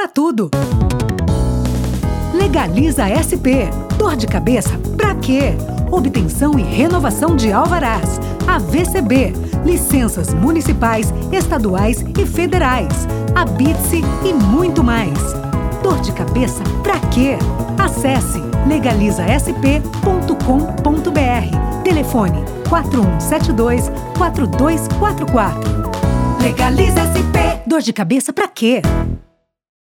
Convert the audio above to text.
para tudo. Legaliza SP. Dor de cabeça? Pra quê? Obtenção e renovação de alvarás. AVCB. Licenças municipais, estaduais e federais. Habite-se e muito mais. Dor de cabeça? Pra quê? Acesse legalizasp.com.br. Telefone 4172 4244. Legaliza SP. Dor de cabeça pra quê?